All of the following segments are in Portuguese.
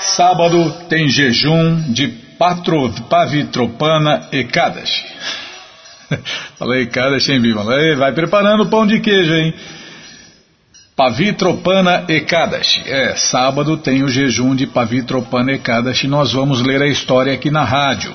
Sábado tem jejum de Patro, Pavitropana Ekadashi. Falei Ekadashi em vivo. Vai preparando o pão de queijo, hein? Pavitropana Ekadashi. É, sábado tem o jejum de Pavitropana Ekadashi. Nós vamos ler a história aqui na rádio.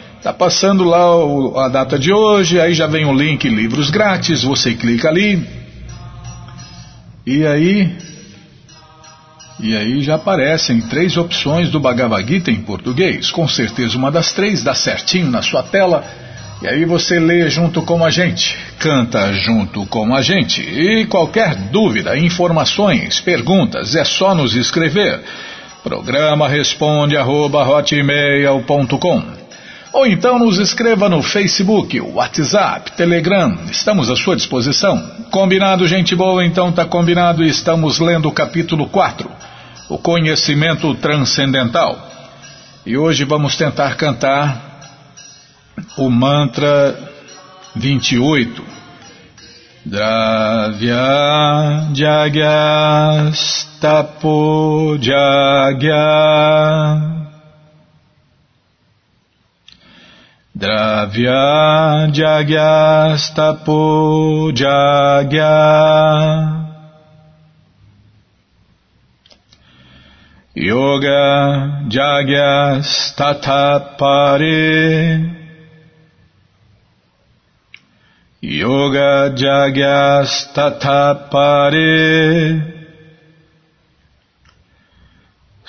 Está passando lá o, a data de hoje, aí já vem o link livros grátis, você clica ali. E aí. E aí já aparecem três opções do Bhagavad Gita em português. Com certeza uma das três dá certinho na sua tela. E aí você lê junto com a gente, canta junto com a gente. E qualquer dúvida, informações, perguntas, é só nos escrever. Programa responde arroba, ou então nos escreva no Facebook, WhatsApp, Telegram, estamos à sua disposição. Combinado, gente boa? Então tá combinado e estamos lendo o capítulo 4, o conhecimento transcendental. E hoje vamos tentar cantar o mantra 28. Dravya Jagyastapo Jagya Dravya Jagyastapo Jagya Yoga Jagyastatapare Yoga Jagyastatapare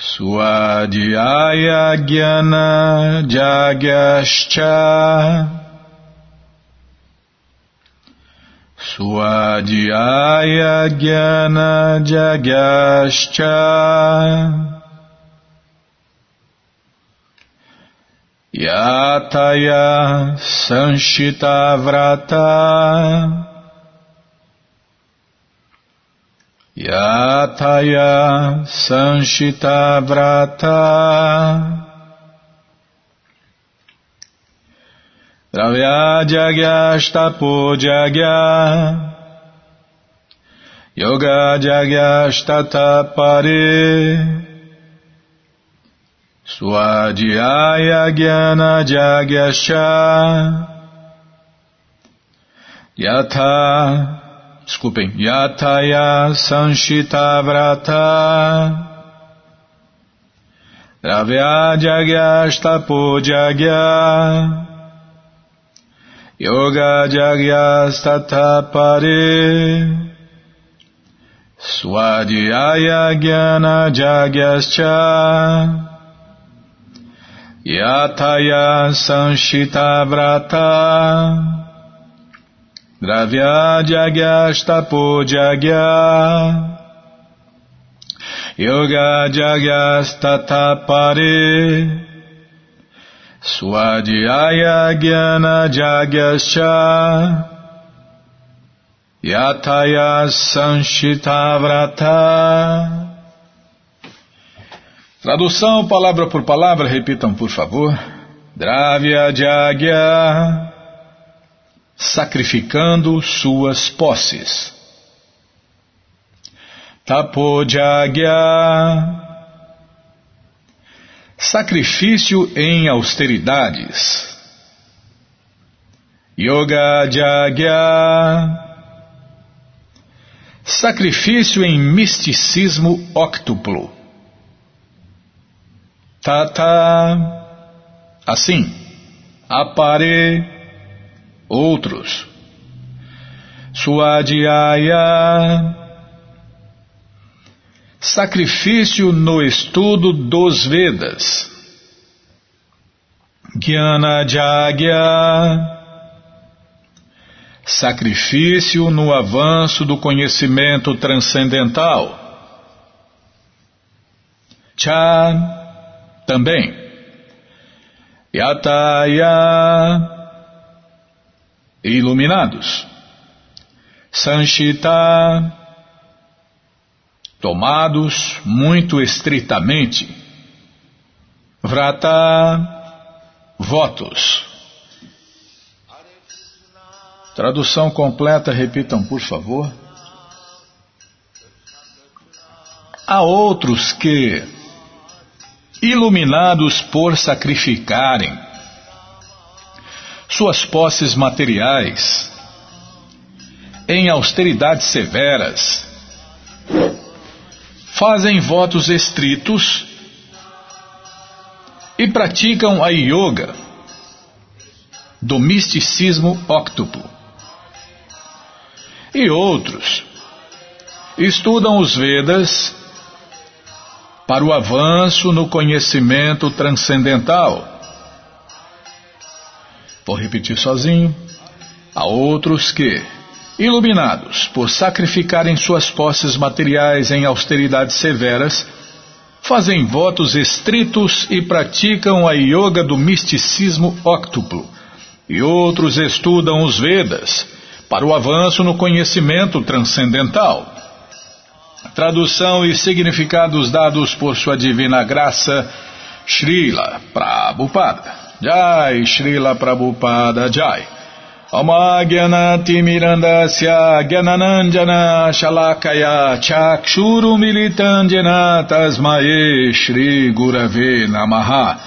Swadhyaya Jnana Jagyascha Swadhyaya Jnana Jagyascha Yataya Sanshita Vrata Yataya Sanshita Vrata. Dravya Jagyashtapo Jagya. Yoga Jagyashtata Pare Swadhyaya Jnana Jagyasha Yatha desculpem, Yataya Sanshita Vrata. Dravya Jagyastapo Jagya. Yoga Jagyastatapare Swadhyaya Jnana Jagyascha. Yataya Sanshita Vrata Dravya Jagya Yoga Jagyastatapare Swadhyaya Jnana Jagyascha Yataya Sanchitavrata Tradução palavra por palavra, repitam por favor. Dravya Jagya sacrificando suas posses. Tapojagya Sacrifício em austeridades. Yoga Jagya Sacrifício em misticismo octuplo. Tata. Assim. Apare. Outros. Suadhyaya. Sacrifício no estudo dos Vedas. Jnana Jagya sacrifício no avanço do conhecimento transcendental. Cha, também. Yataya, iluminados. Sanchita, tomados muito estritamente. Vrata, votos. Tradução completa, repitam, por favor. Há outros que, iluminados por sacrificarem suas posses materiais em austeridades severas, fazem votos estritos e praticam a yoga do misticismo octuplo e outros estudam os Vedas para o avanço no conhecimento transcendental. Vou repetir sozinho. Há outros que, iluminados por sacrificarem suas posses materiais em austeridades severas, fazem votos estritos e praticam a yoga do misticismo octuplo. E outros estudam os Vedas para o avanço no conhecimento transcendental. Tradução e significados dados por sua divina graça, Srila Prabhupada. Jai, Srila Prabhupada Jai. Amagyanati Mirandasya Gyananandjana Shalakaya Chakshuru Militandjana Tasmae Shri Gurave Namaha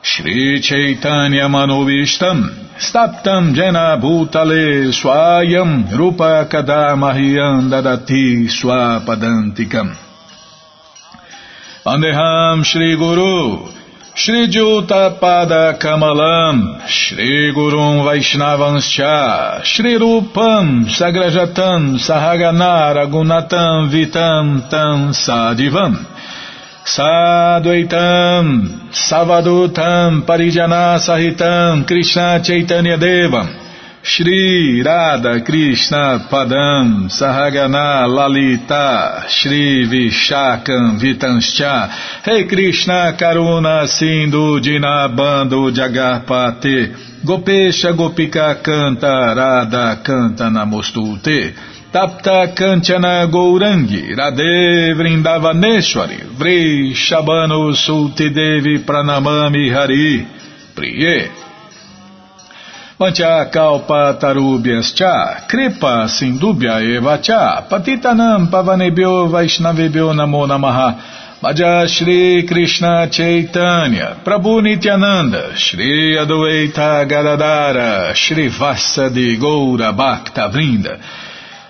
Shri Chaitanya Manobishtam Staptam jena bhutale swayam rupa kadamahyam dadati swapadantikam. Andeham Shri Guru Shri Juta Pada Kamalam Shri Gurum Vaishnavanscha Shri Rupam Sagrajatam Sahagana Ragunatam Vitam Tam Sadivam. Sadvaitam Savadutam Parijana Sahitam Krishna Chaitanya Devam Shri Radha Krishna Padam Sahagana Lalita Shri Vishakam Vitanscha. Rei Krishna Karuna Sindhu Dinabando Jagarpate Gopesha Gopika Canta Radha Canta Namostute. Tapta Kanchana Gourangi Radhe Vrindavaneshwari. Vri Shabano Sultidevi Pranamami Hari. Priye Pancha Kalpa Tarubhyas Cha. Kripa Sindubhya Eva Cha. Patitanam Pavanebhyo Vaishnavebhyo Namo Namaha. Maja Shri Krishna Chaitanya. Prabhu Nityananda. Shri Adwaita Gadadara Shri Vassa Goura Bhakta Vrinda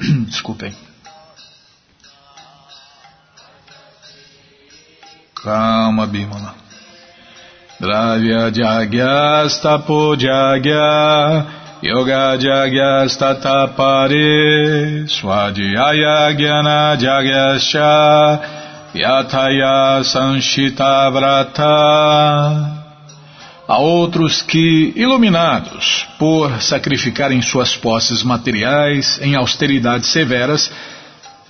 Desculpem. Calma, Bimala. Dravya Jagyastapo Jagya Yoga Jagyastatapare Swadhyaya Gyana Jagyascha Yataya Sanshita Vrata Há outros que, iluminados por sacrificarem suas posses materiais em austeridades severas,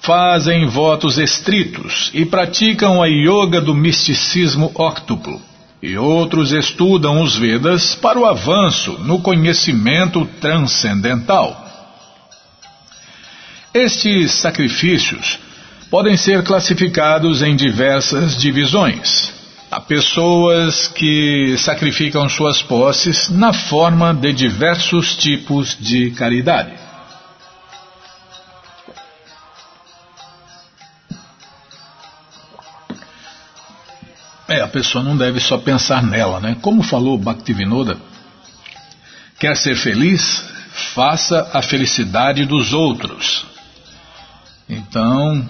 fazem votos estritos e praticam a yoga do misticismo óctuplo. E outros estudam os Vedas para o avanço no conhecimento transcendental. Estes sacrifícios podem ser classificados em diversas divisões. Há pessoas que sacrificam suas posses na forma de diversos tipos de caridade. É, a pessoa não deve só pensar nela, né? Como falou Bhaktivinoda, quer ser feliz? Faça a felicidade dos outros. Então,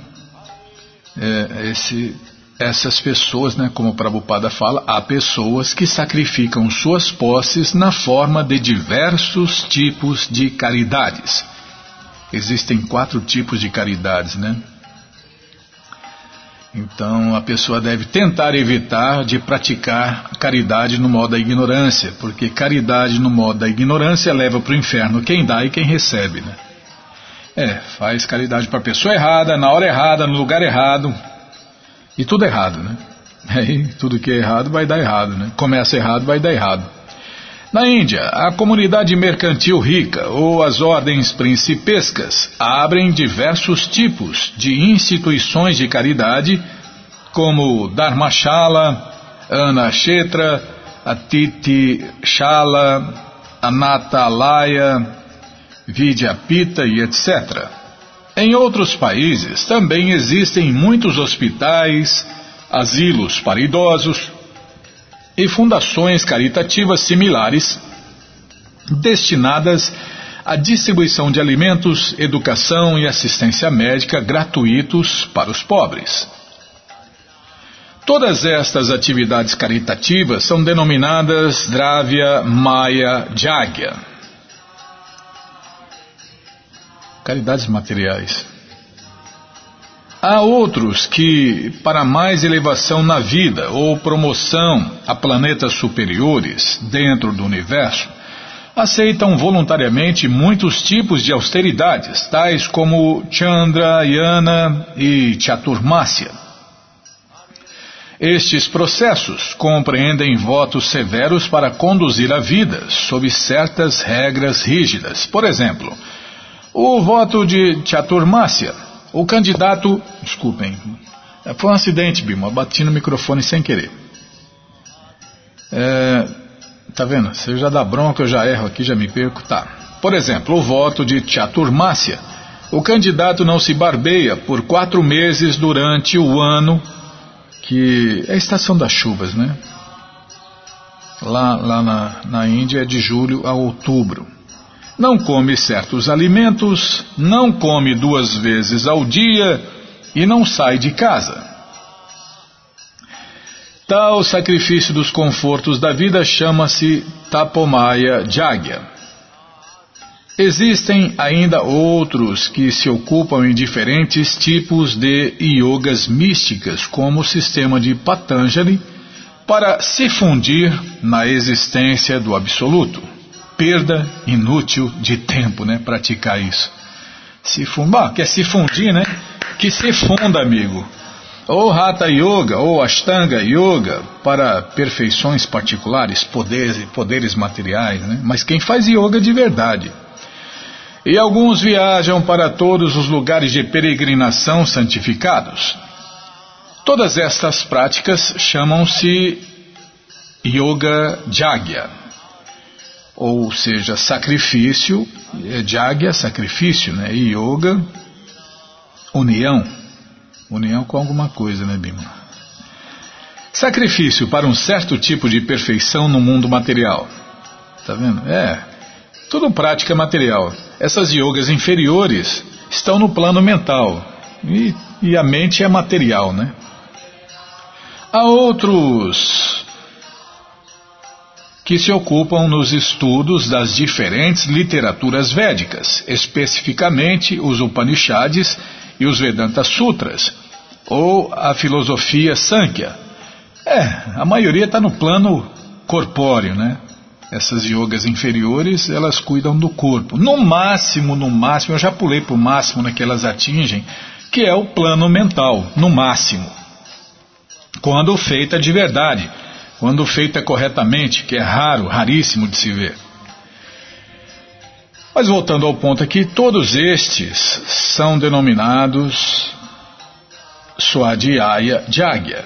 é, esse, essas pessoas, né, como o Prabhupada fala, há pessoas que sacrificam suas posses na forma de diversos tipos de caridades. Existem quatro tipos de caridades, né? Então a pessoa deve tentar evitar de praticar caridade no modo da ignorância, porque caridade no modo da ignorância leva para o inferno quem dá e quem recebe. Né? É, faz caridade para a pessoa errada, na hora errada, no lugar errado, e tudo errado, né? Aí tudo que é errado vai dar errado, né? Começa errado, vai dar errado. Na Índia, a comunidade mercantil rica ou as ordens principescas abrem diversos tipos de instituições de caridade, como Dharmashala, Anakshetra, Atiti Shala, Anatalaya, Vidyapita e etc. Em outros países também existem muitos hospitais, asilos para idosos, e fundações caritativas similares destinadas à distribuição de alimentos, educação e assistência médica gratuitos para os pobres. Todas estas atividades caritativas são denominadas Dravya Maya Jagya. Caridades materiais. Há outros que, para mais elevação na vida ou promoção a planetas superiores dentro do universo, aceitam voluntariamente muitos tipos de austeridades, tais como Chandrayana e Chaturmasya. Estes processos compreendem votos severos para conduzir a vida sob certas regras rígidas. Por exemplo, o voto de Chaturmasya o candidato. Desculpem. Foi um acidente, Bima. Bati no microfone sem querer. É, tá vendo? Você já dá bronca, eu já erro aqui, já me perco. Tá. Por exemplo, o voto de Chaturmácia. O candidato não se barbeia por quatro meses durante o ano, que é a estação das chuvas, né? Lá, lá na, na Índia é de julho a outubro não come certos alimentos, não come duas vezes ao dia e não sai de casa. Tal sacrifício dos confortos da vida chama-se Tapomaya Jagya. Existem ainda outros que se ocupam em diferentes tipos de yogas místicas, como o sistema de Patanjali, para se fundir na existência do Absoluto perda inútil de tempo, né? Praticar isso. Se fundar, quer se fundir, né? Que se funda, amigo. Ou Hatha Yoga, ou Ashtanga Yoga, para perfeições particulares, poderes, poderes materiais, né? Mas quem faz yoga de verdade. E alguns viajam para todos os lugares de peregrinação santificados. Todas estas práticas chamam-se Yoga Jagya ou seja, sacrifício, é jagya, sacrifício, né? E yoga, união. União com alguma coisa, né, Bima? Sacrifício para um certo tipo de perfeição no mundo material. Tá vendo? É, tudo prática material. Essas yogas inferiores estão no plano mental. E, e a mente é material, né? Há outros que se ocupam nos estudos das diferentes literaturas védicas, especificamente os Upanishads e os Vedanta Sutras, ou a filosofia Sankhya. É, a maioria está no plano corpóreo, né? Essas yogas inferiores, elas cuidam do corpo. No máximo, no máximo, eu já pulei para o máximo né, que elas atingem, que é o plano mental, no máximo. Quando feita de verdade, quando feita corretamente, que é raro, raríssimo de se ver. Mas voltando ao ponto aqui, todos estes são denominados Swadhyaya Jagya,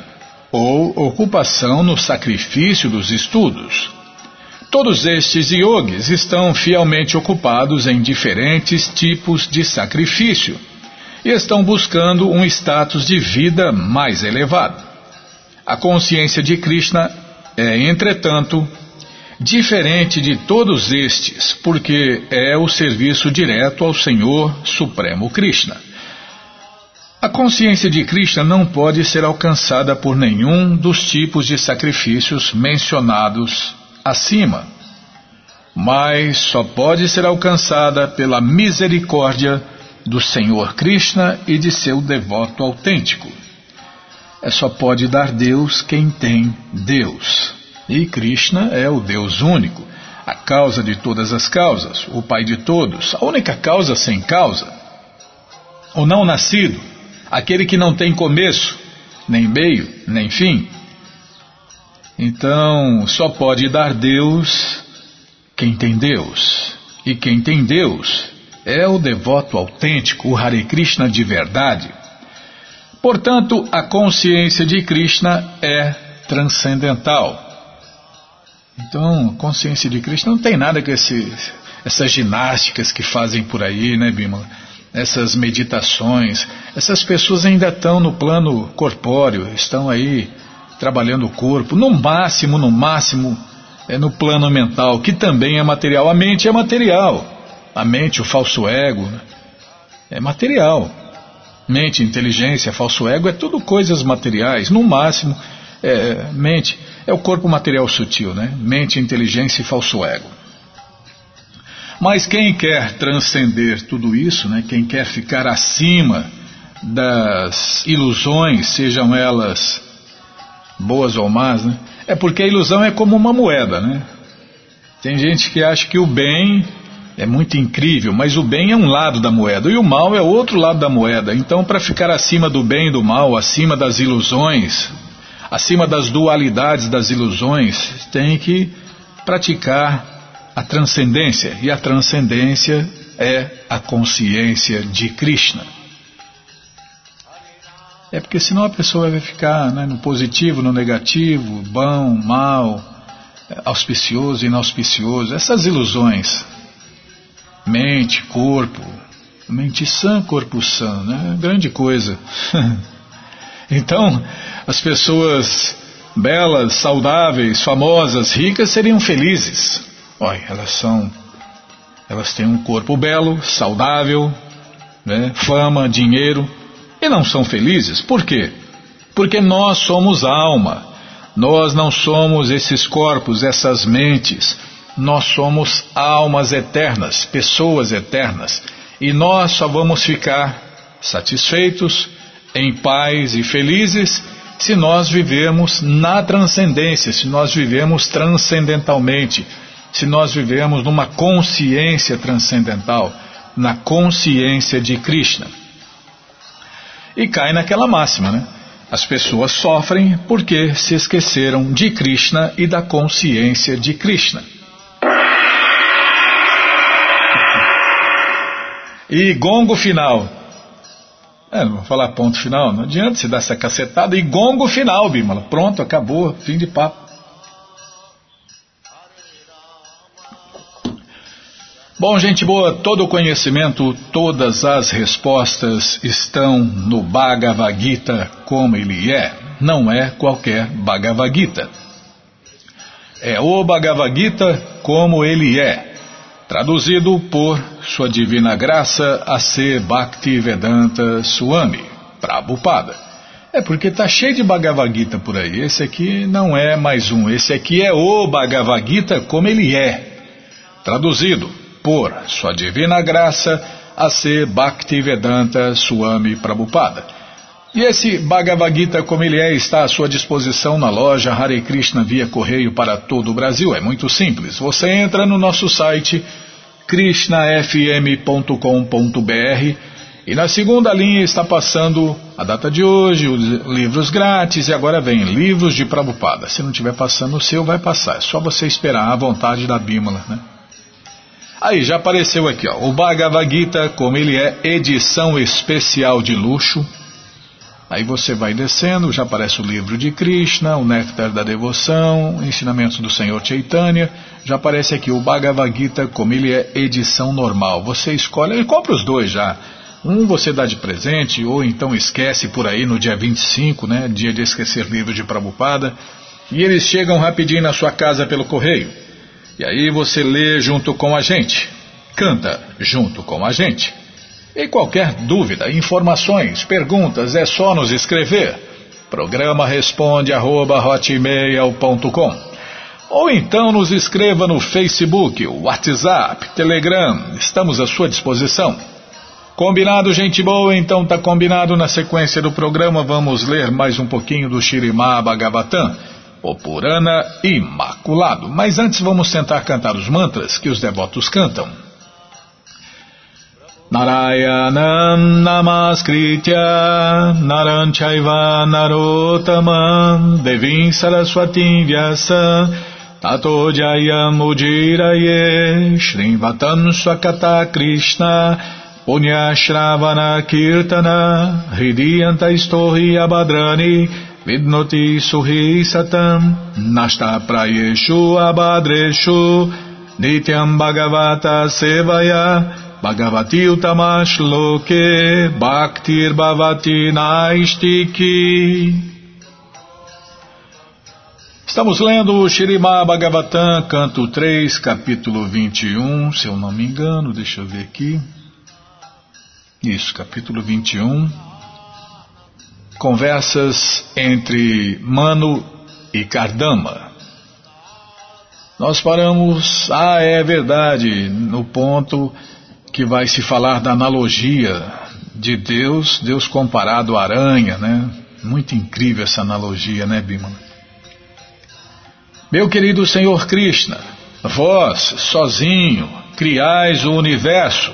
ou ocupação no sacrifício dos estudos. Todos estes yogis estão fielmente ocupados em diferentes tipos de sacrifício e estão buscando um status de vida mais elevado. A consciência de Krishna é, entretanto, diferente de todos estes, porque é o serviço direto ao Senhor Supremo Krishna. A consciência de Krishna não pode ser alcançada por nenhum dos tipos de sacrifícios mencionados acima, mas só pode ser alcançada pela misericórdia do Senhor Krishna e de seu devoto autêntico. É só pode dar Deus quem tem Deus. E Krishna é o Deus único, a causa de todas as causas, o Pai de todos, a única causa sem causa. O não nascido, aquele que não tem começo, nem meio, nem fim. Então, só pode dar Deus quem tem Deus. E quem tem Deus é o devoto autêntico, o Hare Krishna de verdade. Portanto, a consciência de Krishna é transcendental. Então, a consciência de Krishna não tem nada com essas ginásticas que fazem por aí, né, Bima? Essas meditações. Essas pessoas ainda estão no plano corpóreo, estão aí trabalhando o corpo. No máximo, no máximo, é no plano mental, que também é material. A mente é material. A mente, o falso ego, né? é material. Mente, inteligência, falso ego, é tudo coisas materiais. No máximo, é, mente é o corpo material sutil, né? Mente, inteligência e falso ego. Mas quem quer transcender tudo isso, né? Quem quer ficar acima das ilusões, sejam elas boas ou más, né? É porque a ilusão é como uma moeda, né? Tem gente que acha que o bem é muito incrível, mas o bem é um lado da moeda e o mal é outro lado da moeda. Então, para ficar acima do bem e do mal, acima das ilusões, acima das dualidades das ilusões, tem que praticar a transcendência. E a transcendência é a consciência de Krishna. É porque senão a pessoa vai ficar né, no positivo, no negativo, bom, mal, auspicioso, inauspicioso, essas ilusões. Mente, corpo, mente sã, corpo sã, né? Grande coisa. então, as pessoas belas, saudáveis, famosas, ricas seriam felizes. Olha, elas são, elas têm um corpo belo, saudável, né? fama, dinheiro, e não são felizes. Por quê? Porque nós somos alma. Nós não somos esses corpos, essas mentes nós somos almas eternas, pessoas eternas, e nós só vamos ficar satisfeitos, em paz e felizes se nós vivemos na transcendência, se nós vivemos transcendentalmente, se nós vivemos numa consciência transcendental, na consciência de Krishna. E cai naquela máxima, né? As pessoas sofrem porque se esqueceram de Krishna e da consciência de Krishna. E gongo final. É, não vou falar ponto final, não adianta se dar essa cacetada. E gongo final, Bimala. Pronto, acabou, fim de papo. Bom, gente boa, todo o conhecimento, todas as respostas estão no Bhagavad Gita como ele é. Não é qualquer Bhagavad Gita. É o Bhagavad Gita como ele é. Traduzido por Sua Divina Graça A.C. Bhaktivedanta Swami, Prabhupada. É porque está cheio de Bhagavad Gita por aí. Esse aqui não é mais um. Esse aqui é o Bhagavad Gita como ele é. Traduzido por Sua Divina Graça A.C. Bhaktivedanta Swami Prabhupada. E esse Bhagavad Gita, como ele é, está à sua disposição na loja Hare Krishna via correio para todo o Brasil. É muito simples. Você entra no nosso site krishnafm.com.br e na segunda linha está passando a data de hoje, os livros grátis e agora vem livros de Prabhupada. Se não estiver passando o seu, vai passar. É só você esperar a vontade da Bímola, né? Aí, já apareceu aqui, ó, o Bhagavad Gita, como ele é, edição especial de luxo. Aí você vai descendo, já aparece o livro de Krishna, o Néctar da Devoção, ensinamentos do Senhor Chaitanya. Já aparece aqui o Bhagavad Gita, como ele é edição normal. Você escolhe, e compra os dois já. Um você dá de presente, ou então esquece por aí no dia 25, né, dia de esquecer livro de Prabhupada. E eles chegam rapidinho na sua casa pelo correio. E aí você lê junto com a gente, canta junto com a gente. E qualquer dúvida, informações, perguntas, é só nos escrever. Programa responde arroba, Ou então nos escreva no Facebook, WhatsApp, Telegram, estamos à sua disposição. Combinado, gente boa? Então tá combinado. Na sequência do programa vamos ler mais um pouquinho do Shirimá Bhagavatam, o Purana Imaculado. Mas antes vamos tentar cantar os mantras que os devotos cantam. Narayanam Namaskritya Naranchaiva Narotamam Devim Saraswatim Vyasa Tato Jayam Ujiraye Shrivatam Swakata Krishna Punya Shravana Kirtana Hridiyanta Istohi Abadrani Vidnoti Suhi Satam Nasta Prayeshu Abadreshu Nityam Bhagavata Sevaya Bhagavati Utamash Loke Bhaktir Bhavati Naistiki. Estamos lendo o Shirima Bhagavatam, canto 3, capítulo 21, se eu não me engano, deixa eu ver aqui. Isso, capítulo 21. Conversas entre Mano e Kardama. Nós paramos, ah, é verdade, no ponto que vai se falar da analogia de Deus, Deus comparado à aranha, né? Muito incrível essa analogia, né, Bimala? Meu querido Senhor Krishna, vós, sozinho, criais o universo.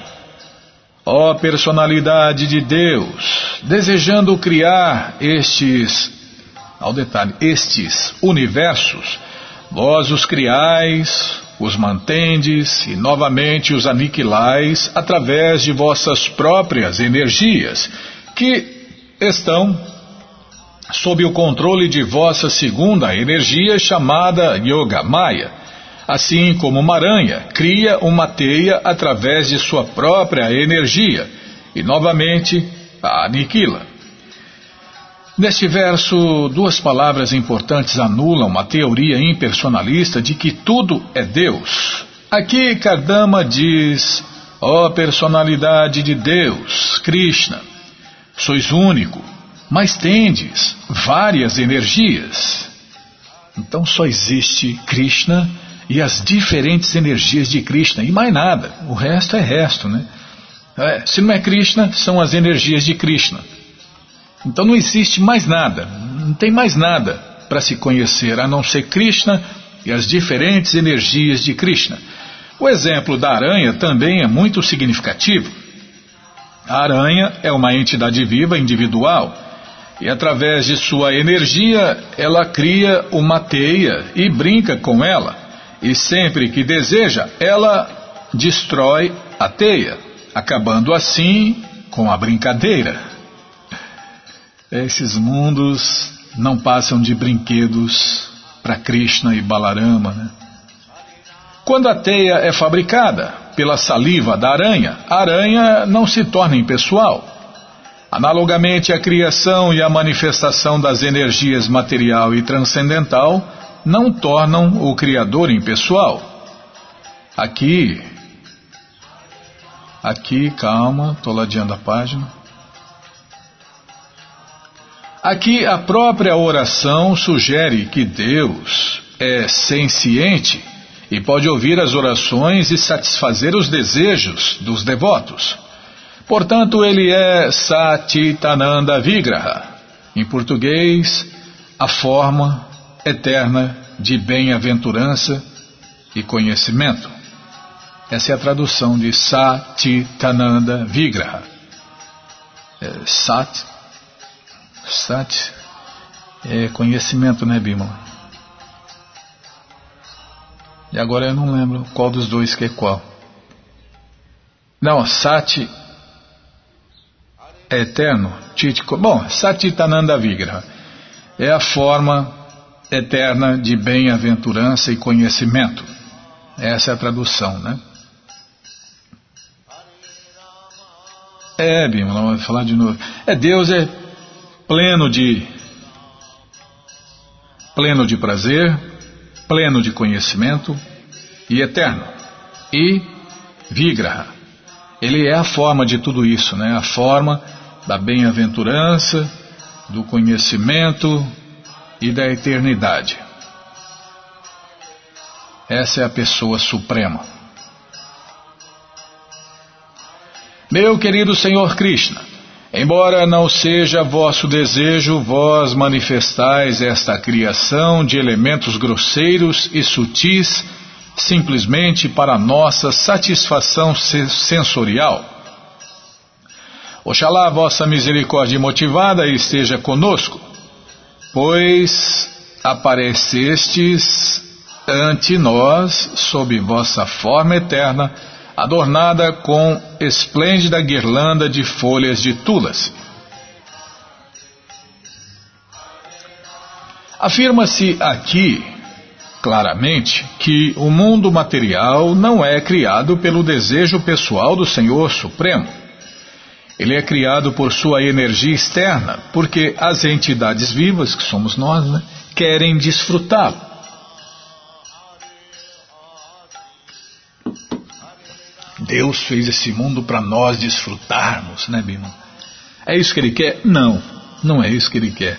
Ó personalidade de Deus, desejando criar estes, ao detalhe, estes universos, vós os criais, os mantendes e novamente os aniquilais através de vossas próprias energias, que estão sob o controle de vossa segunda energia chamada Yoga Maya. Assim como uma aranha cria uma teia através de sua própria energia e novamente a aniquila. Neste verso, duas palavras importantes anulam a teoria impersonalista de que tudo é Deus. Aqui Kardama diz: Ó oh, personalidade de Deus, Krishna, sois único, mas tendes várias energias. Então só existe Krishna e as diferentes energias de Krishna e mais nada. O resto é resto, né? É, se não é Krishna, são as energias de Krishna. Então não existe mais nada, não tem mais nada para se conhecer a não ser Krishna e as diferentes energias de Krishna. O exemplo da aranha também é muito significativo. A aranha é uma entidade viva individual e, através de sua energia, ela cria uma teia e brinca com ela. E sempre que deseja, ela destrói a teia, acabando assim com a brincadeira. Esses mundos não passam de brinquedos para Krishna e Balarama. Né? Quando a teia é fabricada pela saliva da aranha, a aranha não se torna impessoal. Analogamente, a criação e a manifestação das energias material e transcendental não tornam o Criador impessoal. Aqui, aqui, calma, estou ladeando a página. Aqui a própria oração sugere que Deus é senciente e pode ouvir as orações e satisfazer os desejos dos devotos. Portanto, ele é Satitananda Vigraha, Em português, a forma eterna de bem-aventurança e conhecimento. Essa é a tradução de Satitananda Vigraha. É, sat, Sat é conhecimento, né, Bimala? E agora eu não lembro qual dos dois que é qual. Não, Sati é eterno. Bom, Satitananda Vigraha é a forma eterna de bem-aventurança e conhecimento. Essa é a tradução, né? É, Bima, não vou falar de novo. É Deus é pleno de pleno de prazer, pleno de conhecimento e eterno. E Vigraha. Ele é a forma de tudo isso, né? A forma da bem-aventurança, do conhecimento e da eternidade. Essa é a pessoa suprema. Meu querido Senhor Krishna, embora não seja vosso desejo, vós manifestais esta criação de elementos grosseiros e sutis simplesmente para nossa satisfação sensorial. Oxalá a vossa misericórdia motivada esteja conosco pois aparecestes ante nós sob vossa forma eterna, adornada com esplêndida guirlanda de folhas de tulas. Afirma-se aqui claramente que o mundo material não é criado pelo desejo pessoal do Senhor Supremo ele é criado por sua energia externa, porque as entidades vivas, que somos nós, né, querem desfrutá-lo. Deus fez esse mundo para nós desfrutarmos, né, Bima? É isso que ele quer? Não, não é isso que ele quer.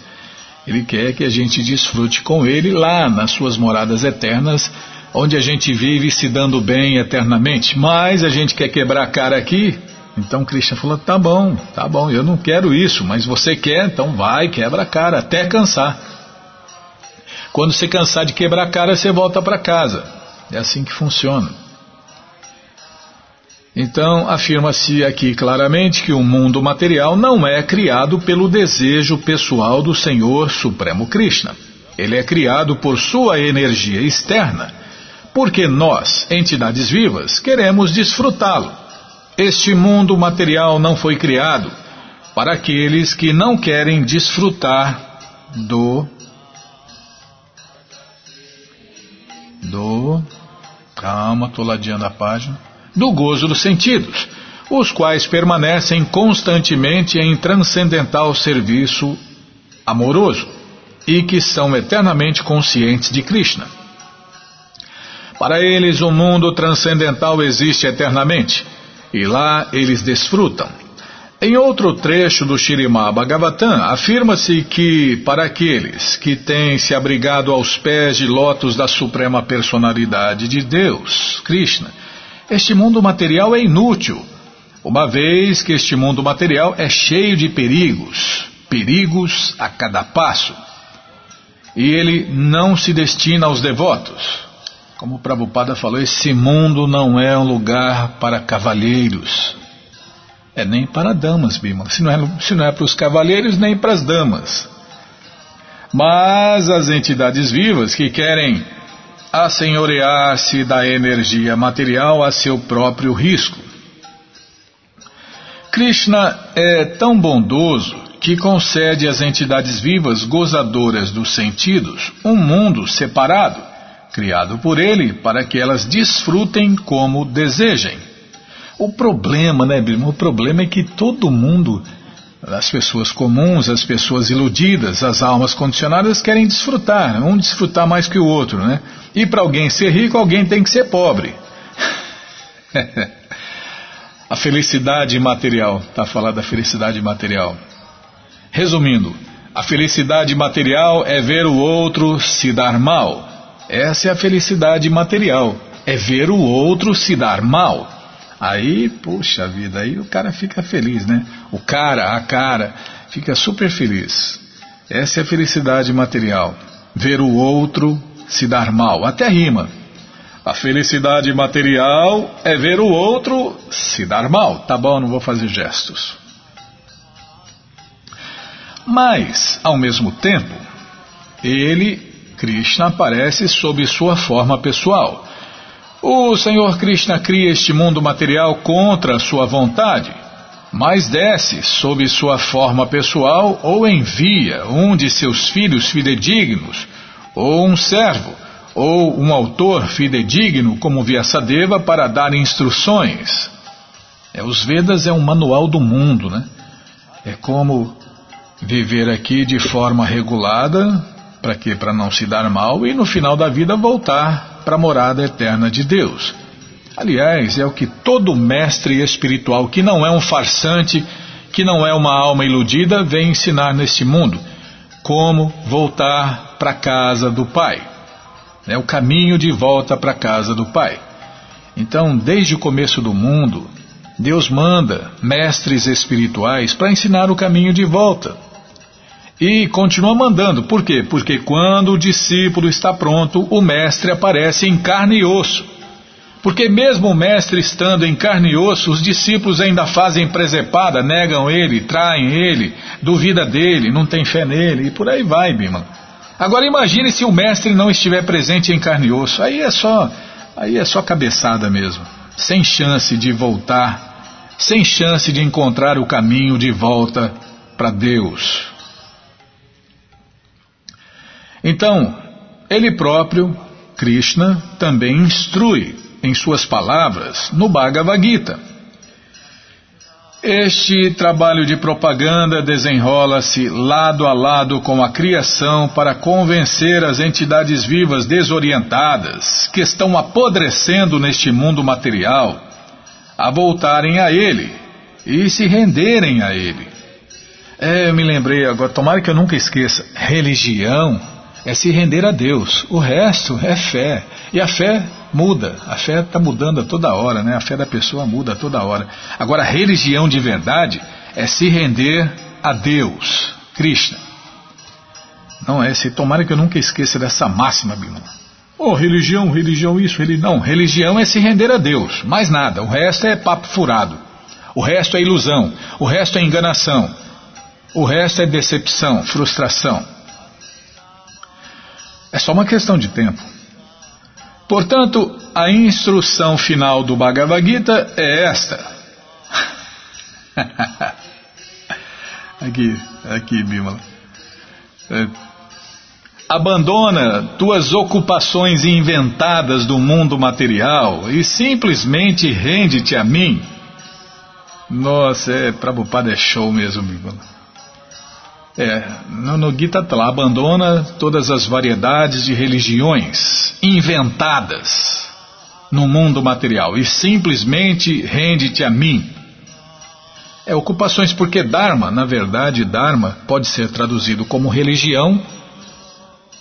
Ele quer que a gente desfrute com ele lá nas suas moradas eternas, onde a gente vive se dando bem eternamente. Mas a gente quer quebrar a cara aqui então Krishna falou: tá bom, tá bom, eu não quero isso, mas você quer, então vai, quebra a cara, até cansar. Quando você cansar de quebrar a cara, você volta para casa. É assim que funciona. Então, afirma-se aqui claramente que o mundo material não é criado pelo desejo pessoal do Senhor Supremo Krishna. Ele é criado por sua energia externa, porque nós, entidades vivas, queremos desfrutá-lo. Este mundo material não foi criado para aqueles que não querem desfrutar do do calma, estou ladeando a página do gozo dos sentidos, os quais permanecem constantemente em transcendental serviço amoroso e que são eternamente conscientes de Krishna. Para eles, o mundo transcendental existe eternamente e lá eles desfrutam. Em outro trecho do Shirimá Bhagavatam, afirma-se que, para aqueles que têm se abrigado aos pés de lótus da Suprema Personalidade de Deus, Krishna, este mundo material é inútil, uma vez que este mundo material é cheio de perigos, perigos a cada passo. E ele não se destina aos devotos. Como o Prabhupada falou, esse mundo não é um lugar para cavalheiros. É nem para damas, Bima. Se não é, se não é para os cavalheiros, nem para as damas. Mas as entidades vivas que querem assenhorear-se da energia material a seu próprio risco. Krishna é tão bondoso que concede às entidades vivas gozadoras dos sentidos um mundo separado criado por ele para que elas desfrutem como desejem. O problema, né, Bima? O problema é que todo mundo, as pessoas comuns, as pessoas iludidas, as almas condicionadas querem desfrutar, um desfrutar mais que o outro, né? E para alguém ser rico, alguém tem que ser pobre. a felicidade material, está falando da felicidade material. Resumindo, a felicidade material é ver o outro se dar mal. Essa é a felicidade material. É ver o outro se dar mal. Aí, puxa vida, aí o cara fica feliz, né? O cara, a cara, fica super feliz. Essa é a felicidade material. Ver o outro se dar mal. Até rima. A felicidade material é ver o outro se dar mal. Tá bom, não vou fazer gestos. Mas, ao mesmo tempo, ele, Krishna, aparece sob sua forma pessoal. O Senhor Krishna cria este mundo material contra sua vontade, mas desce sob sua forma pessoal ou envia um de seus filhos fidedignos, ou um servo, ou um autor fidedigno como Vyasadeva para dar instruções. É, os Vedas é um manual do mundo, né? É como viver aqui de forma regulada, para quê? Para não se dar mal e no final da vida voltar para a morada eterna de Deus. Aliás, é o que todo mestre espiritual que não é um farsante, que não é uma alma iludida, vem ensinar neste mundo. Como voltar para a casa do Pai. É o caminho de volta para a casa do Pai. Então, desde o começo do mundo, Deus manda mestres espirituais para ensinar o caminho de volta. E continua mandando. Por quê? Porque quando o discípulo está pronto, o mestre aparece em carne e osso. Porque mesmo o mestre estando em carne e osso, os discípulos ainda fazem presepada, negam ele, traem ele, duvida dele, não tem fé nele, e por aí vai, Bima. Agora imagine se o mestre não estiver presente em carne e osso. Aí é só, aí é só cabeçada mesmo. Sem chance de voltar, sem chance de encontrar o caminho de volta para Deus. Então, ele próprio, Krishna, também instrui em suas palavras no Bhagavad Gita. Este trabalho de propaganda desenrola-se lado a lado com a criação para convencer as entidades vivas desorientadas que estão apodrecendo neste mundo material a voltarem a ele e se renderem a ele. É, eu me lembrei agora, tomara que eu nunca esqueça: religião é se render a Deus. O resto é fé. E a fé muda. A fé está mudando a toda hora, né? A fé da pessoa muda a toda hora. Agora, a religião de verdade é se render a Deus, Krishna. Não é se tomara que eu nunca esqueça dessa máxima, Bima. Oh, religião, religião isso, religião. Não, religião é se render a Deus, mais nada. O resto é papo furado. O resto é ilusão. O resto é enganação. O resto é decepção, frustração. É só uma questão de tempo. Portanto, a instrução final do Bhagavad Gita é esta. aqui, aqui, Bimala. É, abandona tuas ocupações inventadas do mundo material e simplesmente rende-te a mim. Nossa, é, Prabhupada é show mesmo, Bimala. É, no, Gita lá, abandona todas as variedades de religiões inventadas no mundo material e simplesmente rende-te a mim. É, ocupações, porque Dharma, na verdade, Dharma pode ser traduzido como religião,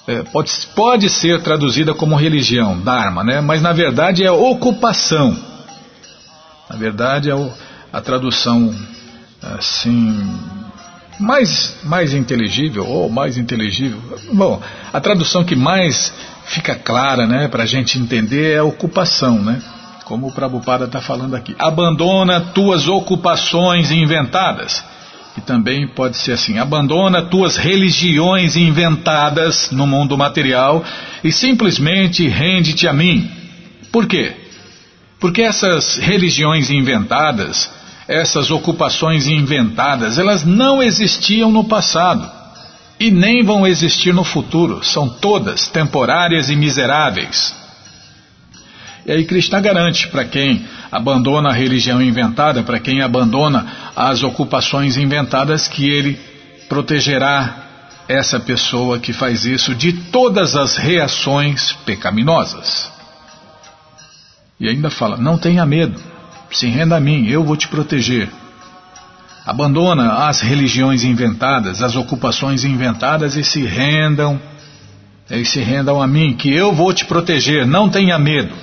é, pode, pode ser traduzida como religião, Dharma, né? mas na verdade é ocupação. Na verdade é o, a tradução assim mais, mais inteligível ou mais inteligível. Bom, a tradução que mais fica clara né, para a gente entender é ocupação, né? Como o Prabhupada está falando aqui. Abandona tuas ocupações inventadas. E também pode ser assim: abandona tuas religiões inventadas no mundo material e simplesmente rende-te a mim. Por quê? Porque essas religiões inventadas essas ocupações inventadas, elas não existiam no passado e nem vão existir no futuro. São todas temporárias e miseráveis. E aí Krishna garante para quem abandona a religião inventada, para quem abandona as ocupações inventadas, que ele protegerá essa pessoa que faz isso de todas as reações pecaminosas. E ainda fala: não tenha medo. Se renda a mim, eu vou te proteger. Abandona as religiões inventadas, as ocupações inventadas e se rendam, e se rendam a mim, que eu vou te proteger, não tenha medo.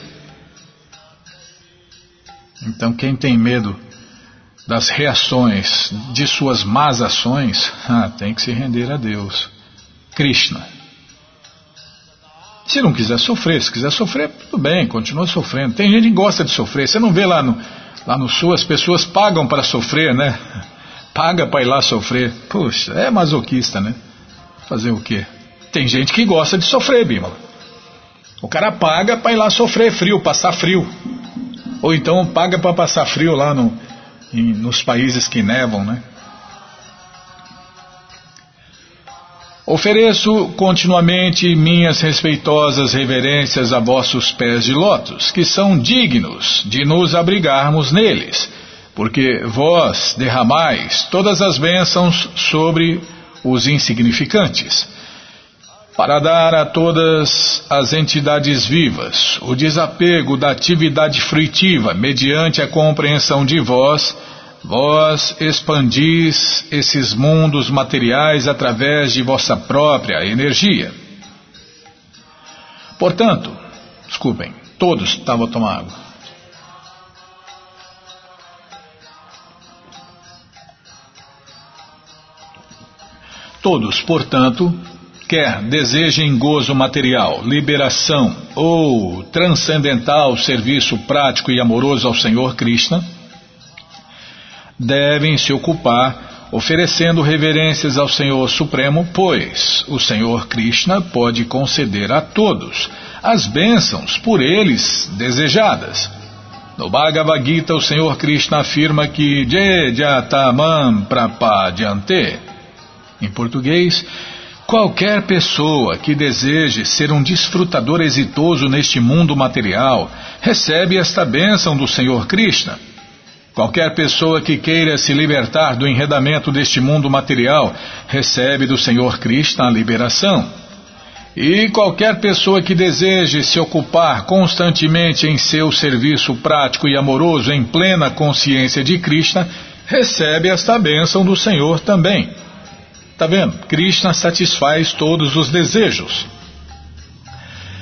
Então, quem tem medo das reações de suas más ações, ah, tem que se render a Deus. Krishna. Se não quiser sofrer, se quiser sofrer, tudo bem, continua sofrendo. Tem gente que gosta de sofrer. Você não vê lá no, lá no sul, as pessoas pagam para sofrer, né? Paga para ir lá sofrer. Puxa, é masoquista, né? Fazer o quê? Tem gente que gosta de sofrer, Bímola. O cara paga para ir lá sofrer frio, passar frio. Ou então paga para passar frio lá no, em, nos países que nevam, né? Ofereço continuamente minhas respeitosas reverências a vossos pés de lótus, que são dignos de nos abrigarmos neles, porque vós derramais todas as bênçãos sobre os insignificantes, para dar a todas as entidades vivas o desapego da atividade fruitiva mediante a compreensão de vós Vós expandis esses mundos materiais através de vossa própria energia. Portanto, desculpem, todos estavam tomar água. Todos, portanto, quer desejem gozo material, liberação ou transcendental serviço prático e amoroso ao Senhor Krishna, devem se ocupar oferecendo reverências ao Senhor Supremo, pois o Senhor Krishna pode conceder a todos as bênçãos por eles desejadas. No Bhagavad Gita, o Senhor Krishna afirma que Jejatamam Prapadyante. Em português, qualquer pessoa que deseje ser um desfrutador exitoso neste mundo material recebe esta bênção do Senhor Krishna. Qualquer pessoa que queira se libertar do enredamento deste mundo material recebe do Senhor Krishna a liberação. E qualquer pessoa que deseje se ocupar constantemente em seu serviço prático e amoroso em plena consciência de Krishna recebe esta bênção do Senhor também. Está vendo? Krishna satisfaz todos os desejos.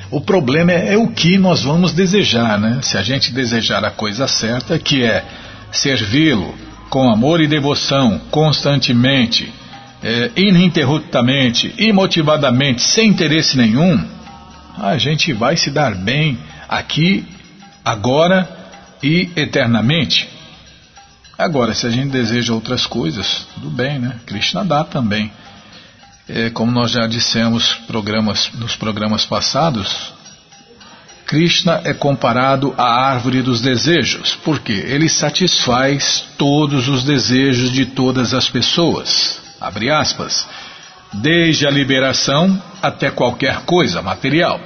O problema é, é, o que nós vamos desejar, né? Se a gente desejar a coisa certa, que é servi-lo com amor e devoção constantemente, é, ininterruptamente, imotivadamente, sem interesse nenhum, a gente vai se dar bem aqui, agora e eternamente. Agora, se a gente deseja outras coisas, tudo bem, né? Krishna dá também. É, como nós já dissemos programas, nos programas passados, Krishna é comparado à árvore dos desejos, porque ele satisfaz todos os desejos de todas as pessoas. Abre aspas. Desde a liberação até qualquer coisa material.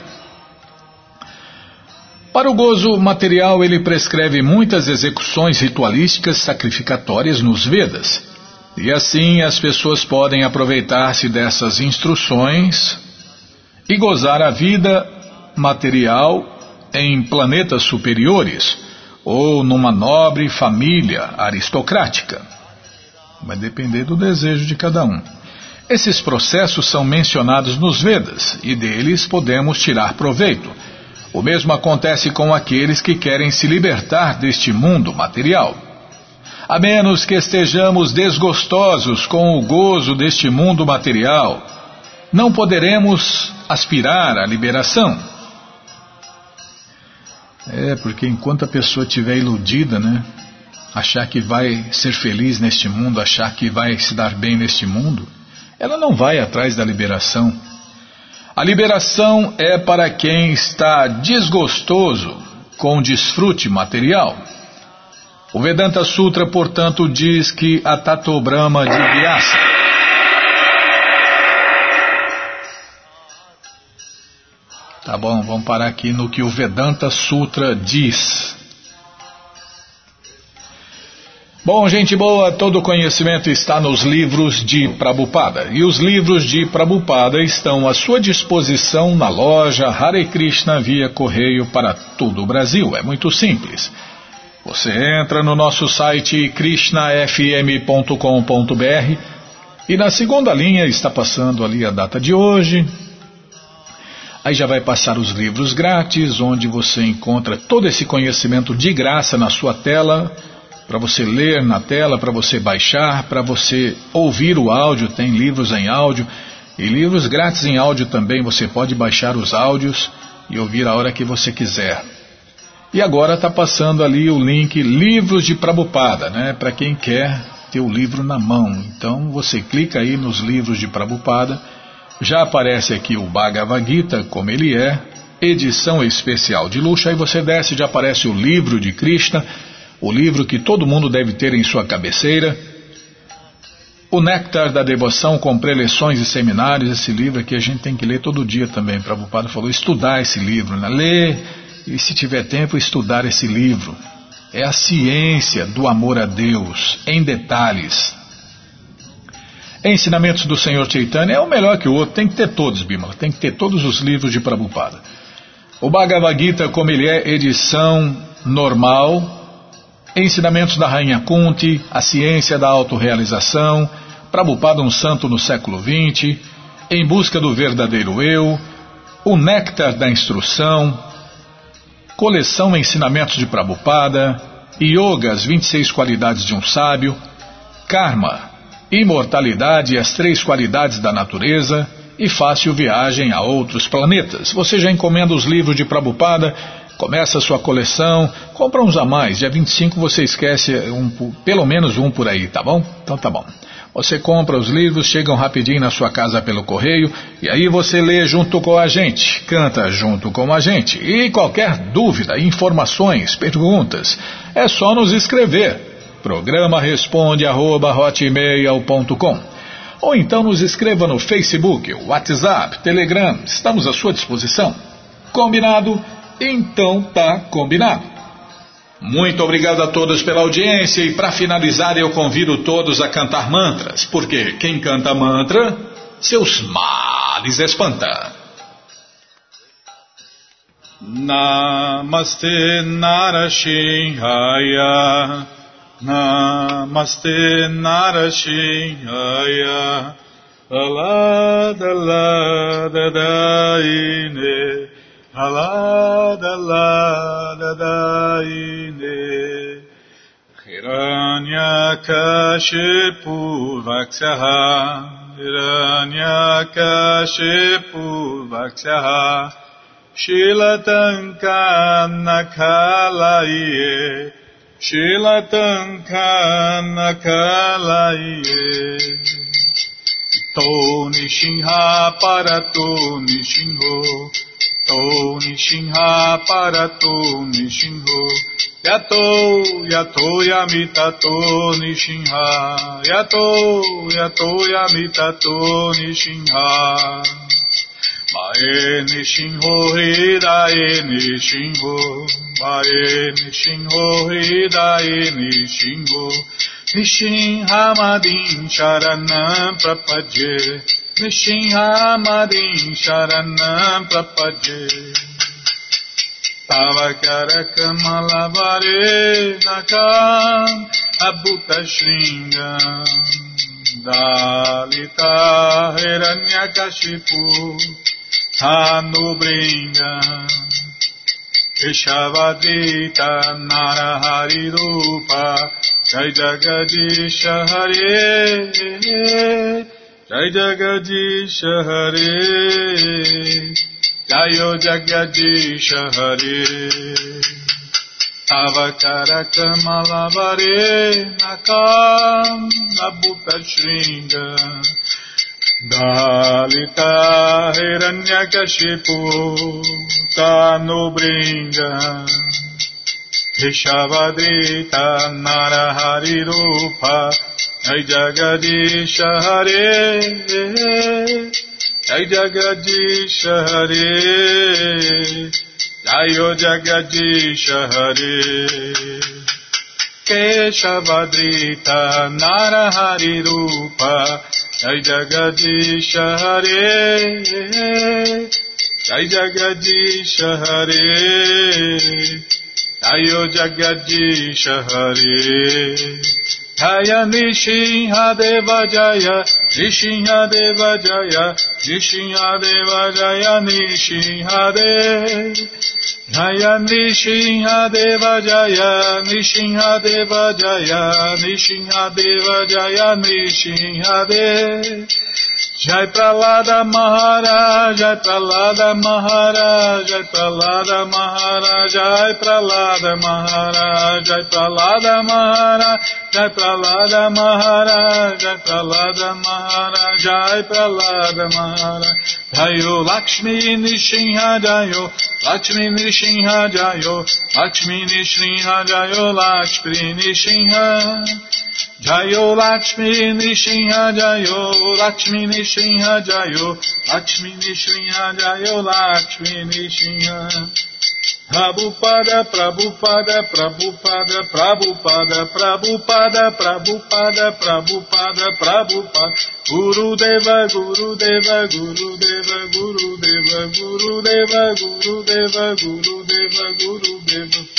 Para o gozo material, ele prescreve muitas execuções ritualísticas sacrificatórias nos Vedas. E assim as pessoas podem aproveitar-se dessas instruções e gozar a vida material em planetas superiores ou numa nobre família aristocrática. Vai depender do desejo de cada um. Esses processos são mencionados nos Vedas e deles podemos tirar proveito. O mesmo acontece com aqueles que querem se libertar deste mundo material. A menos que estejamos desgostosos com o gozo deste mundo material, não poderemos aspirar à liberação. É, porque enquanto a pessoa estiver iludida, né? Achar que vai ser feliz neste mundo, achar que vai se dar bem neste mundo, ela não vai atrás da liberação. A liberação é para quem está desgostoso com o desfrute material. O Vedanta Sutra, portanto, diz que a Tato Brahma de Vyasa Tá bom, vamos parar aqui no que o Vedanta Sutra diz. Bom, gente boa, todo conhecimento está nos livros de Prabupada. E os livros de Prabupada estão à sua disposição na loja Hare Krishna via correio para todo o Brasil. É muito simples. Você entra no nosso site krishnafm.com.br e na segunda linha está passando ali a data de hoje, Aí já vai passar os livros grátis, onde você encontra todo esse conhecimento de graça na sua tela, para você ler na tela, para você baixar, para você ouvir o áudio, tem livros em áudio. E livros grátis em áudio também, você pode baixar os áudios e ouvir a hora que você quiser. E agora está passando ali o link Livros de Prabupada, né? Para quem quer ter o livro na mão. Então você clica aí nos livros de Prabupada, já aparece aqui o Bhagavad Gita, como ele é, edição especial de luxo, aí você desce, já aparece o livro de Krishna, o livro que todo mundo deve ter em sua cabeceira. O Néctar da Devoção com preleções e seminários, esse livro aqui a gente tem que ler todo dia também. Prabhupada falou, estudar esse livro, né? ler e se tiver tempo estudar esse livro. É a ciência do amor a Deus, em detalhes. Ensinamentos do Senhor Chaitanya é o melhor que o outro, tem que ter todos, Bimala, tem que ter todos os livros de Prabhupada. O Bhagavad Gita, como ele é, edição normal, Ensinamentos da Rainha Kunti, A Ciência da Autorealização, Prabhupada um Santo no século XX, Em Busca do Verdadeiro Eu, O Néctar da Instrução, Coleção Ensinamentos de Prabhupada, as 26 qualidades de um sábio, Karma, Imortalidade e as três qualidades da natureza, e Fácil Viagem a Outros Planetas. Você já encomenda os livros de Prabhupada Começa a sua coleção, compra uns a mais. Dia 25 você esquece um, pelo menos um por aí, tá bom? Então tá bom. Você compra os livros, chegam rapidinho na sua casa pelo correio e aí você lê junto com a gente, canta junto com a gente. E qualquer dúvida, informações, perguntas, é só nos escrever. Programa responde arroba, ou então nos escreva no Facebook, WhatsApp, Telegram, estamos à sua disposição. Combinado? Então tá combinado. Muito obrigado a todos pela audiência e para finalizar eu convido todos a cantar mantras, porque quem canta mantra, seus males espanta. Namaste Narashinhaya Namaste Narashinhaya Alada Lada Daine Alada lada daine Hiranyakashipu vaksyaha Vaksyaha Shilatankanakalaye Shilatankanakalaye To nishinha parato nishinho Yato Nishinha Parato Nishinho Yato Yato Yamitato Nishinha Yato Yato Yamitato Nishinha Mae Nishinho Hidae Nishinho Mae Nishinho Hidae Nishinho Nishinha Madin Sharanam Prapadye Nishinhamadin Sharanam Prapadye Tavakarakamalabare Nakam Abhuta Shringam. Dalita Hiranyakashipu Hanubringam Keshavadita Narahari Rupa Jai Jagadisha Hare Jai Jagadish Hare Jayo Jagadish Hare Avakara Nakam Nabhuta Shringa Dalita Hiranyakashipu Tanubringa Rishavadrita Narahari Rupa Jai Jagadish Hare Jai Jagadish Hare Jayo Jagadish Hare Keshavadrita Narahari Rupa Jai Jagadish Hare Jai Jagadish Hare Jayo Jagadish Hare Jaya Nishinha Deva Jaya Nishinha Deva Jaya Nishinha Deva Jaya Nishinha Deva Jaya Nishinha Deva Jaya Nishinha Deva Jai Pralada Maharaj, Jai Pralada Maharaj, Jai Pralada Maharaj, Jai Pralada Maharaj, Jai Pralada Maharaj, Jai Pralada Maharaj, Jai Pralada Maharaj, Jai Pralada Maharaj, Jayo Lakshmi Nishinha Jayo, Lakshmi Nishinha Jayo, Lakshmi Nishinha Jayo, Lakshmi Nishinha. Jayo Lakshmi Nishinha Jayo Lakshmi Nishinha Jayo Lakshmi Nishinha Jayo Lakshmi Nishinha Prabhupada, Prabhupada, Prabhupada, Prabhupada, Prabhupada, Prabhupada, Prabhupada, Prabhupada, Guru Deva, Guru Deva, Guru Deva, Guru Deva, Guru Deva, Guru Deva, Guru Deva, Guru Deva.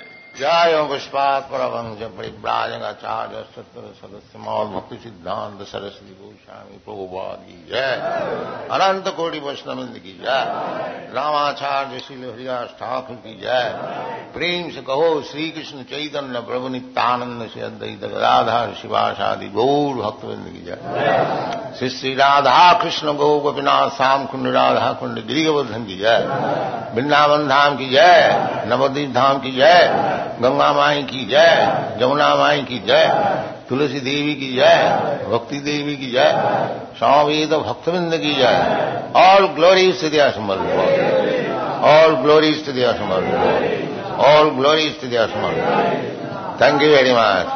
جائوں جایوں پشپات پربند براجنگ آچاریہ، ستر سدس مول بھکتی سدھانت سرسوتی گوشامی پربھواد کی جائے انت کوٹی وشنمند کی جائے، راماچاریہ شیل ہریاس ٹھاکر کی جائے، پریم سے کہو شری کشن چیتن پربھ نتانند سے ادیت رادھا شادی گور بھکت بند کی جائے۔ شری شری رادھا کشن گو گوپنا سام کنڈ رادھا کنڈ گری گوردھن کی جائے بنداون دھام کی جائے نودیپ دھام کی جائے گنگا مائی کی جائے، جمنا مائی کی جائے، تلسی دیوی کی جائے، بھکتی دیوی کی جائے سامید بھکت بند کی جائے۔ آل گلوری استدیا سمر آل گلوری استدیا سمر آل گلوری استدیا سمر تھینک یو ویری مچ